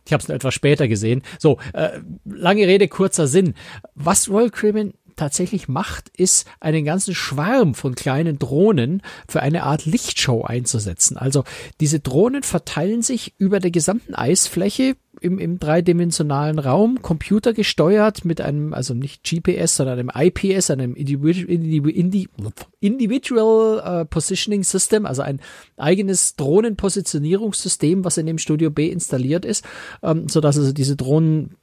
ich habe es etwas später gesehen. So, äh, lange Rede, kurzer Sinn. Was Royal Caribbean tatsächlich macht, ist einen ganzen Schwarm von kleinen Drohnen für eine Art Lichtshow einzusetzen. Also diese Drohnen verteilen sich über der gesamten Eisfläche im, im dreidimensionalen Raum, computergesteuert mit einem, also nicht GPS, sondern einem IPS, einem Individual uh, Positioning System, also ein eigenes Drohnenpositionierungssystem, was in dem Studio B installiert ist, ähm, so dass also diese Drohnen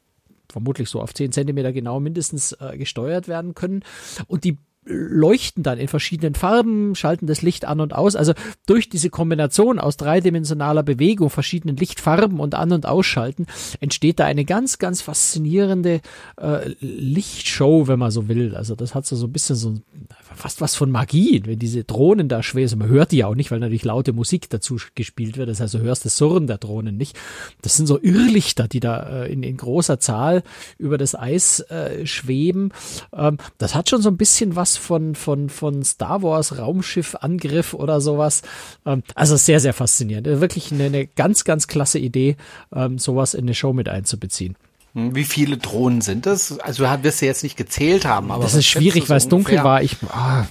vermutlich so auf 10 Zentimeter genau mindestens äh, gesteuert werden können. Und die leuchten dann in verschiedenen Farben, schalten das Licht an und aus. Also durch diese Kombination aus dreidimensionaler Bewegung, verschiedenen Lichtfarben und An- und Ausschalten entsteht da eine ganz, ganz faszinierende äh, Lichtshow, wenn man so will. Also das hat so, so ein bisschen so fast was von Magie, wenn diese Drohnen da schwer sind. Man hört die ja auch nicht, weil natürlich laute Musik dazu gespielt wird. Das heißt, du hörst das Surren der Drohnen nicht. Das sind so Irrlichter, die da äh, in, in großer Zahl über das Eis äh, schweben. Ähm, das hat schon so ein bisschen was von, von, von Star Wars Raumschiff-Angriff oder sowas. Ähm, also sehr, sehr faszinierend. Wirklich eine, eine ganz, ganz klasse Idee, ähm, sowas in eine Show mit einzubeziehen. Hm, wie viele Drohnen sind es? Also wirst du jetzt nicht gezählt haben, aber. Das ist schwierig, weil es dunkel war. Ich, ah,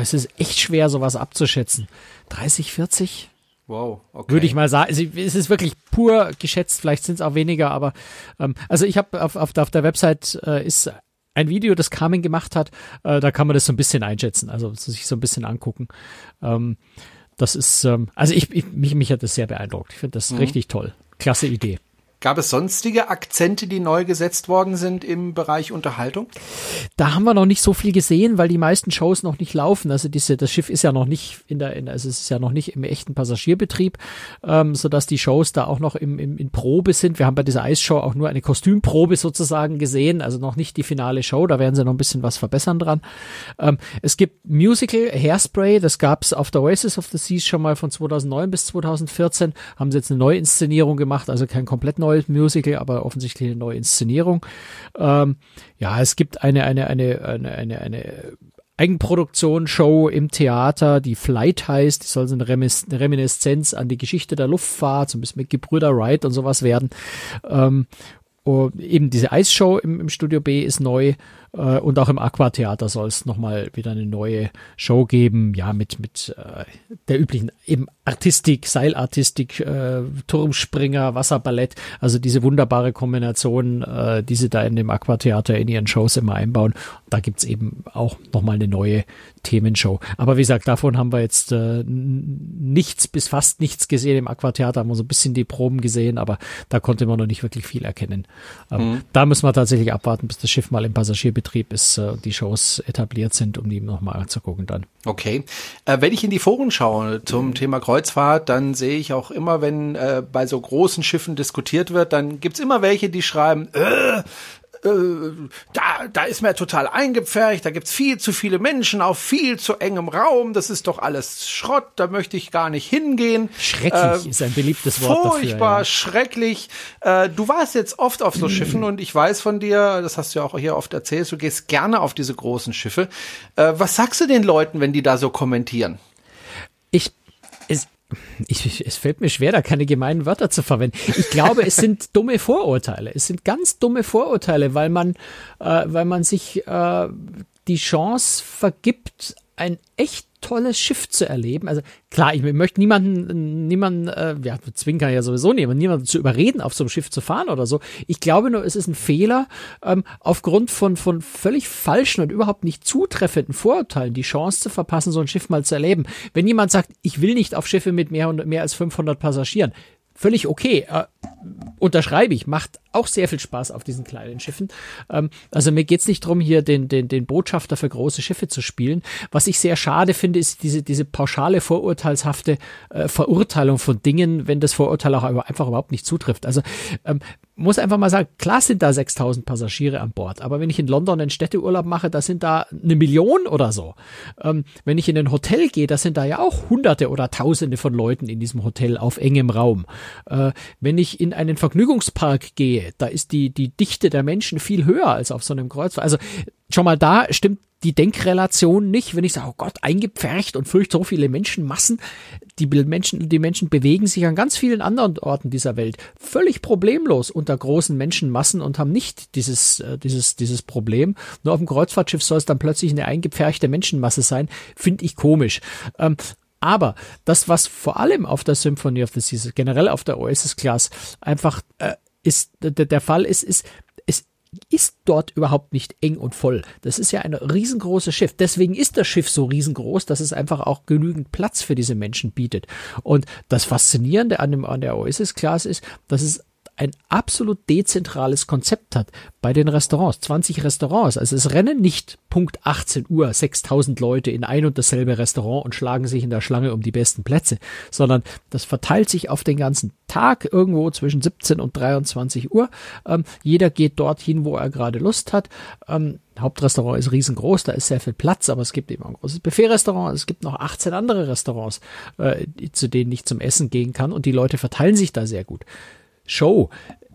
es ist echt schwer, sowas abzuschätzen. 30, 40? Wow, okay. Würde ich mal sagen. Also, es ist wirklich pur geschätzt, vielleicht sind es auch weniger, aber ähm, also ich habe auf, auf, auf der Website äh, ist ein Video, das Carmen gemacht hat, äh, da kann man das so ein bisschen einschätzen, also sich so ein bisschen angucken. Ähm, das ist, ähm, also ich, ich mich, mich hat das sehr beeindruckt. Ich finde das mhm. richtig toll. Klasse Idee. Gab es sonstige Akzente, die neu gesetzt worden sind im Bereich Unterhaltung? Da haben wir noch nicht so viel gesehen, weil die meisten Shows noch nicht laufen. Also diese, das Schiff ist ja noch nicht in der, in, also es ist ja noch nicht im echten Passagierbetrieb, ähm, so dass die Shows da auch noch im, im, in Probe sind. Wir haben bei dieser Eisshow auch nur eine Kostümprobe sozusagen gesehen, also noch nicht die finale Show. Da werden sie noch ein bisschen was verbessern dran. Ähm, es gibt Musical Hairspray, das gab es auf der Oasis of the Seas schon mal von 2009 bis 2014. Haben sie jetzt eine Neuinszenierung gemacht, also kein komplett neues Musical, aber offensichtlich eine neue Inszenierung. Ähm, ja, es gibt eine, eine, eine, eine, eine, eine Eigenproduktion-Show im Theater, die Flight heißt, die soll so eine Reminiszenz an die Geschichte der Luftfahrt, so ein bisschen mit Gebrüder Wright und sowas werden. Ähm, eben diese Eisshow im, im Studio B ist neu und auch im Aquatheater soll es nochmal wieder eine neue Show geben, ja, mit, mit äh, der üblichen eben Artistik, Seilartistik, äh, Turmspringer, Wasserballett, also diese wunderbare Kombination, äh, die sie da in dem Aquatheater in ihren Shows immer einbauen. Da gibt's eben auch nochmal eine neue Themenshow. Aber wie gesagt, davon haben wir jetzt äh, nichts bis fast nichts gesehen. Im Aquatheater haben wir so ein bisschen die Proben gesehen, aber da konnte man noch nicht wirklich viel erkennen. Ähm, mhm. Da müssen wir tatsächlich abwarten, bis das Schiff mal im Passagierbetrieb ist, äh, die Shows etabliert sind, um die nochmal anzugucken dann. Okay. Äh, wenn ich in die Foren schaue zum mhm. Thema Kreuzfahrt, dann sehe ich auch immer, wenn äh, bei so großen Schiffen diskutiert wird, dann gibt's immer welche, die schreiben, äh, äh, da, da ist mir total eingepfercht, da gibt's viel zu viele Menschen auf viel zu engem Raum, das ist doch alles Schrott, da möchte ich gar nicht hingehen. Schrecklich äh, ist ein beliebtes Wort furchtbar, dafür. Furchtbar, ja. schrecklich. Äh, du warst jetzt oft auf so Schiffen und ich weiß von dir, das hast du ja auch hier oft erzählt, du gehst gerne auf diese großen Schiffe. Äh, was sagst du den Leuten, wenn die da so kommentieren? Ich ich, es fällt mir schwer, da keine gemeinen Wörter zu verwenden. Ich glaube, es sind dumme Vorurteile. Es sind ganz dumme Vorurteile, weil man, äh, weil man sich äh, die Chance vergibt, ein echt tolles Schiff zu erleben. Also klar, ich möchte niemanden, niemanden, äh, ja, zwingen kann ja sowieso nicht, aber niemanden zu überreden, auf so einem Schiff zu fahren oder so. Ich glaube nur, es ist ein Fehler, ähm, aufgrund von, von völlig falschen und überhaupt nicht zutreffenden Vorurteilen die Chance zu verpassen, so ein Schiff mal zu erleben. Wenn jemand sagt, ich will nicht auf Schiffe mit mehr, mehr als 500 Passagieren, völlig okay. Äh, unterschreibe ich, macht auch sehr viel Spaß auf diesen kleinen Schiffen. Ähm, also mir geht's nicht drum, hier den, den, den Botschafter für große Schiffe zu spielen. Was ich sehr schade finde, ist diese, diese pauschale vorurteilshafte äh, Verurteilung von Dingen, wenn das Vorurteil auch einfach überhaupt nicht zutrifft. Also ähm, muss einfach mal sagen, klar sind da 6000 Passagiere an Bord, aber wenn ich in London einen Städteurlaub mache, da sind da eine Million oder so. Ähm, wenn ich in ein Hotel gehe, da sind da ja auch hunderte oder tausende von Leuten in diesem Hotel auf engem Raum. Äh, wenn ich in einen Vergnügungspark gehe, da ist die, die Dichte der Menschen viel höher als auf so einem Kreuzfahrt. Also schon mal da stimmt die Denkrelation nicht, wenn ich sage, oh Gott, eingepfercht und fürcht so viele Menschenmassen. Die Menschen, die Menschen bewegen sich an ganz vielen anderen Orten dieser Welt völlig problemlos unter großen Menschenmassen und haben nicht dieses, äh, dieses, dieses Problem. Nur auf dem Kreuzfahrtschiff soll es dann plötzlich eine eingepferchte Menschenmasse sein, finde ich komisch. Ähm, aber das, was vor allem auf der Symphony of the Seas, generell auf der Oasis Class einfach äh, ist, der, der Fall ist, ist, ist dort überhaupt nicht eng und voll. Das ist ja ein riesengroßes Schiff. Deswegen ist das Schiff so riesengroß, dass es einfach auch genügend Platz für diese Menschen bietet. Und das Faszinierende an, dem, an der Oasis Class ist, dass es ein absolut dezentrales Konzept hat bei den Restaurants. 20 Restaurants. Also es rennen nicht Punkt 18 Uhr 6000 Leute in ein und dasselbe Restaurant und schlagen sich in der Schlange um die besten Plätze, sondern das verteilt sich auf den ganzen Tag irgendwo zwischen 17 und 23 Uhr. Ähm, jeder geht dorthin, wo er gerade Lust hat. Ähm, Hauptrestaurant ist riesengroß, da ist sehr viel Platz, aber es gibt eben ein großes Buffet-Restaurant, es gibt noch 18 andere Restaurants, äh, zu denen ich zum Essen gehen kann und die Leute verteilen sich da sehr gut. Show.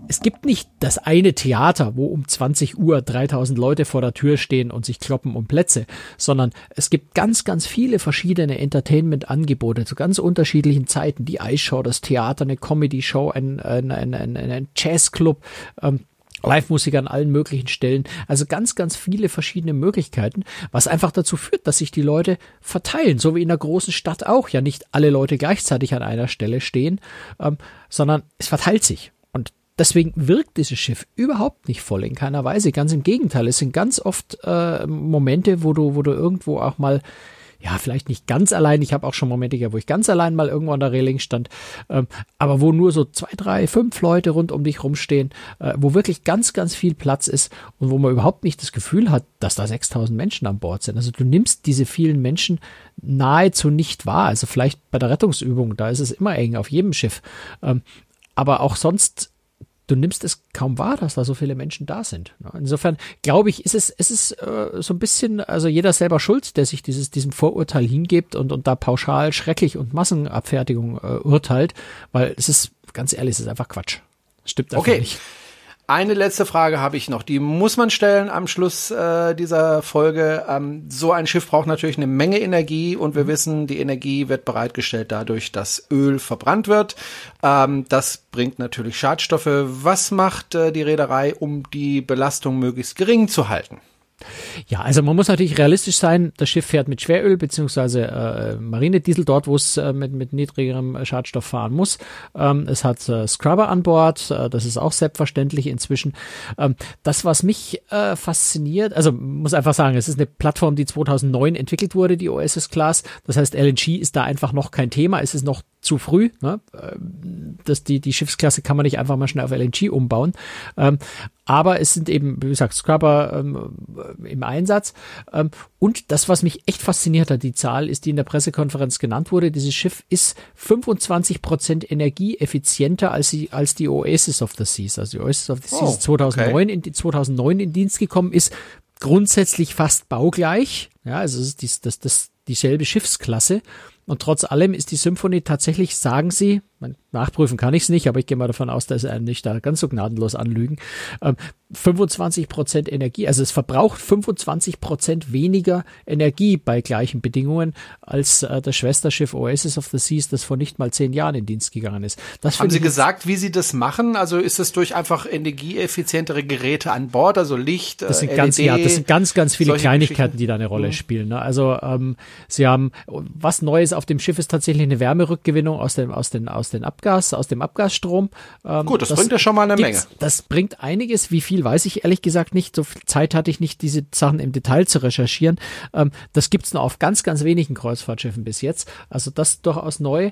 Es gibt nicht das eine Theater, wo um 20 Uhr 3000 Leute vor der Tür stehen und sich kloppen um Plätze, sondern es gibt ganz, ganz viele verschiedene Entertainment-Angebote zu ganz unterschiedlichen Zeiten. Die Eisshow, das Theater, eine Comedy-Show, ein, ein, ein, ein, ein Jazzclub, ähm, Live-Musik an allen möglichen Stellen. Also ganz, ganz viele verschiedene Möglichkeiten, was einfach dazu führt, dass sich die Leute verteilen, so wie in der großen Stadt auch. Ja, nicht alle Leute gleichzeitig an einer Stelle stehen, ähm, sondern es verteilt sich. Und deswegen wirkt dieses Schiff überhaupt nicht voll in keiner Weise. Ganz im Gegenteil. Es sind ganz oft äh, Momente, wo du, wo du irgendwo auch mal ja, vielleicht nicht ganz allein. Ich habe auch schon Momente gehabt, wo ich ganz allein mal irgendwo an der Reling stand, ähm, aber wo nur so zwei, drei, fünf Leute rund um dich rumstehen, äh, wo wirklich ganz, ganz viel Platz ist und wo man überhaupt nicht das Gefühl hat, dass da 6000 Menschen an Bord sind. Also du nimmst diese vielen Menschen nahezu nicht wahr. Also vielleicht bei der Rettungsübung, da ist es immer eng auf jedem Schiff. Ähm, aber auch sonst du nimmst es kaum wahr, dass da so viele Menschen da sind. Insofern glaube ich, ist es, ist es äh, so ein bisschen, also jeder selber schuld, der sich dieses, diesem Vorurteil hingibt und, und da pauschal schrecklich und Massenabfertigung äh, urteilt, weil es ist, ganz ehrlich, es ist einfach Quatsch. Stimmt einfach okay. nicht. Eine letzte Frage habe ich noch, die muss man stellen am Schluss äh, dieser Folge. Ähm, so ein Schiff braucht natürlich eine Menge Energie und wir wissen, die Energie wird bereitgestellt dadurch, dass Öl verbrannt wird. Ähm, das bringt natürlich Schadstoffe. Was macht äh, die Reederei, um die Belastung möglichst gering zu halten? Ja, also man muss natürlich realistisch sein. Das Schiff fährt mit Schweröl beziehungsweise äh, Marinediesel dort, wo es äh, mit, mit niedrigerem Schadstoff fahren muss. Ähm, es hat äh, Scrubber an Bord. Äh, das ist auch selbstverständlich inzwischen. Ähm, das, was mich äh, fasziniert, also muss einfach sagen, es ist eine Plattform, die 2009 entwickelt wurde, die OSS Class. Das heißt, LNG ist da einfach noch kein Thema. Es ist noch zu früh. Ne? Ähm, das, die, die Schiffsklasse kann man nicht einfach mal schnell auf LNG umbauen. Ähm, aber es sind eben, wie gesagt, Scrubber ähm, im Einsatz. Ähm, und das, was mich echt fasziniert hat, die Zahl ist, die in der Pressekonferenz genannt wurde. Dieses Schiff ist 25 Prozent energieeffizienter als die, als die Oasis of the Seas. Also die Oasis of the Seas oh, 2009, okay. in, 2009 in Dienst gekommen ist. Grundsätzlich fast baugleich. Ja, also es ist dies, das, das, dieselbe Schiffsklasse. Und trotz allem ist die Symphonie tatsächlich, sagen sie, nachprüfen kann ich es nicht, aber ich gehe mal davon aus, dass er nicht da ganz so gnadenlos anlügen. Ähm, 25 Prozent Energie, also es verbraucht 25 Prozent weniger Energie bei gleichen Bedingungen als äh, das Schwesterschiff Oasis of the Seas, das vor nicht mal zehn Jahren in Dienst gegangen ist. Das Haben Sie gesagt, wie Sie das machen? Also ist es durch einfach energieeffizientere Geräte an Bord, also Licht, das sind LED, ganz, ja, das sind ganz, ganz viele Kleinigkeiten, die da eine Rolle Mhm. spielen. Ne? Also ähm, Sie haben was Neues auf dem Schiff ist tatsächlich eine Wärmerückgewinnung aus dem aus den aus den Abgas aus dem Abgasstrom. Ähm, Gut, das bringt ja schon mal eine Menge. Das bringt einiges. Wie viel weiß ich ehrlich gesagt nicht. So viel Zeit hatte ich nicht, diese Sachen im Detail zu recherchieren. Ähm, das gibt's nur auf ganz, ganz wenigen Kreuzfahrtschiffen bis jetzt. Also das durchaus neu.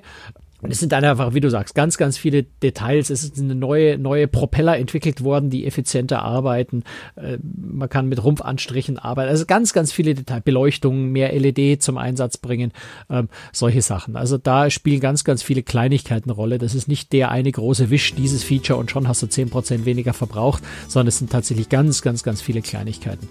Und es sind dann einfach, wie du sagst, ganz, ganz viele Details. Es ist eine neue, neue Propeller entwickelt worden, die effizienter arbeiten. Äh, Man kann mit Rumpfanstrichen arbeiten. Also ganz, ganz viele Details. Beleuchtung, mehr LED zum Einsatz bringen. Ähm, solche Sachen. Also da spielen ganz, ganz viele Kleinigkeiten eine Rolle. Das ist nicht der eine große Wisch, dieses Feature und schon hast du 10% weniger verbraucht, sondern es sind tatsächlich ganz, ganz, ganz viele Kleinigkeiten.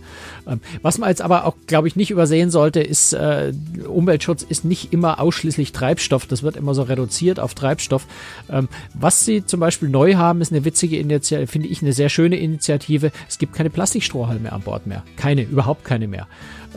Ähm, was man jetzt aber auch, glaube ich, nicht übersehen sollte, ist, äh, Umweltschutz ist nicht immer ausschließlich Treibstoff. Das wird immer so reduziert auf Treibstoff. Ähm, was sie zum Beispiel neu haben, ist eine witzige Initiative, finde ich eine sehr schöne Initiative. Es gibt keine Plastikstrohhalme an Bord mehr. Keine, überhaupt keine mehr.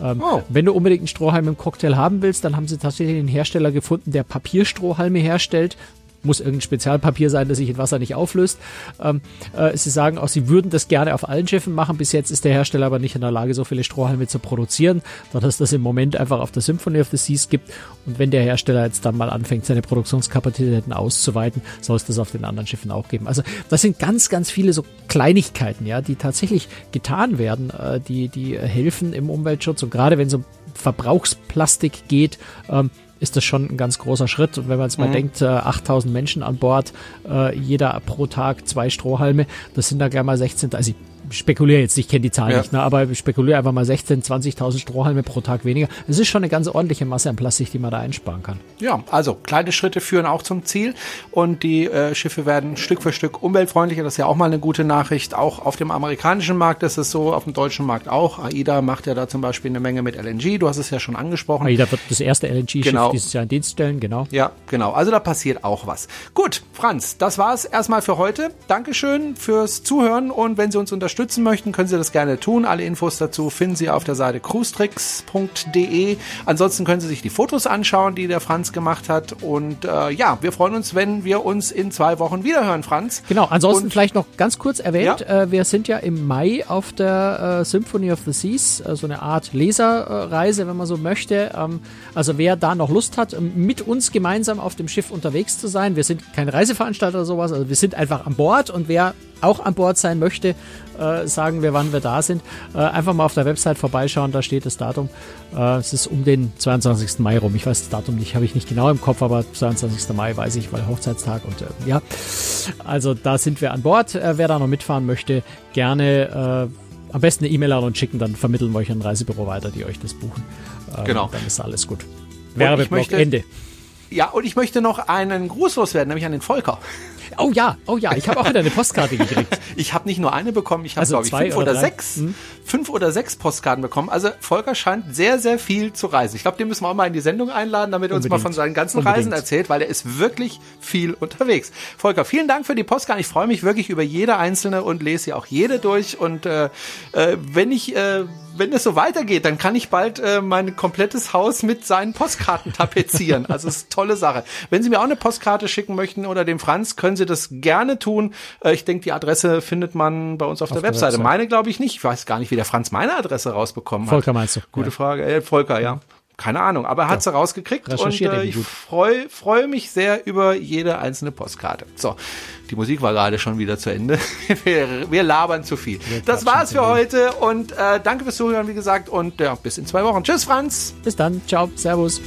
Ähm, Oh. Wenn du unbedingt einen Strohhalm im Cocktail haben willst, dann haben sie tatsächlich einen Hersteller gefunden, der Papierstrohhalme herstellt. Muss irgendein Spezialpapier sein, das sich in Wasser nicht auflöst. Ähm, äh, sie sagen auch, sie würden das gerne auf allen Schiffen machen. Bis jetzt ist der Hersteller aber nicht in der Lage, so viele Strohhalme zu produzieren, dadurch, dass das im Moment einfach auf der Symphony of the Seas gibt. Und wenn der Hersteller jetzt dann mal anfängt, seine Produktionskapazitäten auszuweiten, soll es das auf den anderen Schiffen auch geben. Also das sind ganz, ganz viele so Kleinigkeiten, ja, die tatsächlich getan werden, äh, die, die helfen im Umweltschutz. Und gerade wenn es um Verbrauchsplastik geht, ähm, ist das schon ein ganz großer Schritt. Und wenn man jetzt mal denkt, äh, 8000 Menschen an Bord, äh, jeder pro Tag zwei Strohhalme, das sind da gleich mal 16, also spekuliere jetzt, ich kenne die Zahl Ja. nicht, ne, aber spekuliere einfach mal 16, 20.000 Strohhalme pro Tag weniger. Das ist schon eine ganz ordentliche Masse an Plastik, die man da einsparen kann. Ja, also kleine Schritte führen auch zum Ziel und die äh, Schiffe werden Stück für Stück umweltfreundlicher. Das ist ja auch mal eine gute Nachricht. Auch auf dem amerikanischen Markt ist es so, auf dem deutschen Markt auch. AIDA macht ja da zum Beispiel eine Menge mit LNG. Du hast es ja schon angesprochen. AIDA wird das erste LNG-Schiff Genau. dieses Jahr in Dienst stellen, genau. Ja, genau. Also da passiert auch was. Gut, Franz, das war's erstmal für heute. Dankeschön fürs Zuhören und wenn Sie uns unterstützen möchten, können Sie das gerne tun. Alle Infos dazu finden Sie auf der Seite cruestricks.de. Ansonsten können Sie sich die Fotos anschauen, die der Franz gemacht hat. Und äh, ja, wir freuen uns, wenn wir uns in zwei Wochen wiederhören, Franz. Genau, ansonsten Und- vielleicht noch ganz kurz erwähnt, Ja. äh, wir sind ja im Mai auf der äh, Symphony of the Seas, äh, so eine Art Leserreise, wenn man so möchte. Ähm, also wer da noch Lust hat, ähm, mit uns gemeinsam auf dem Schiff unterwegs zu sein, wir sind kein Reiseveranstalter oder sowas, also wir sind einfach an Bord und wer auch an Bord sein möchte, äh, sagen wir, wann wir da sind. Äh, einfach mal auf der Website vorbeischauen, da steht das Datum. Äh, es ist um den 22. Mai rum. Ich weiß das Datum nicht, habe ich nicht genau im Kopf, aber 22. Mai weiß ich, weil Hochzeitstag und ja. Also da sind wir an Bord. Wer da noch mitfahren möchte, gerne am besten eine E-Mail an uns schicken, dann vermitteln wir euch ein Reisebüro weiter, die euch das buchen. Ähm, Genau. Dann ist alles gut. Werbeblock Ende. Ja, und ich möchte noch einen Gruß loswerden, nämlich an den Volker. Oh ja, oh ja, ich habe auch wieder eine Postkarte gekriegt. Ich habe nicht nur eine bekommen, ich habe, Also glaube ich, fünf oder oder, sechs, Hm. fünf oder sechs Postkarten bekommen. Also Volker scheint sehr, sehr viel zu reisen. Ich glaube, den müssen wir auch mal in die Sendung einladen, damit er uns mal von seinen ganzen Unbedingt. Reisen erzählt, weil er ist wirklich viel unterwegs. Volker, vielen Dank für die Postkarten. Ich freue mich wirklich über jede einzelne und lese sie auch jede durch. Und äh, äh, wenn ich äh, wenn es so weitergeht, dann kann ich bald äh, mein komplettes Haus mit seinen Postkarten tapezieren. Also es ist tolle Sache. Wenn Sie mir auch eine Postkarte schicken möchten oder dem Franz, können Sie das gerne tun. Äh, ich denke, die Adresse findet man bei uns auf, der, der Webseite. Website. Meine glaube ich nicht. Ich weiß gar nicht, wie der Franz meine Adresse rausbekommen hat. Volker meinst du? Gute Ja. Frage. Äh, Volker, ja. Keine Ahnung, aber er hat sie rausgekriegt und äh, ich freue freu mich sehr über jede einzelne Postkarte. So, die Musik war gerade schon wieder zu Ende. wir, wir labern zu viel. das quatschen war's für heute und äh, danke fürs Zuhören, wie gesagt, und ja, bis in zwei Wochen. Tschüss, Franz. Bis dann, ciao, servus.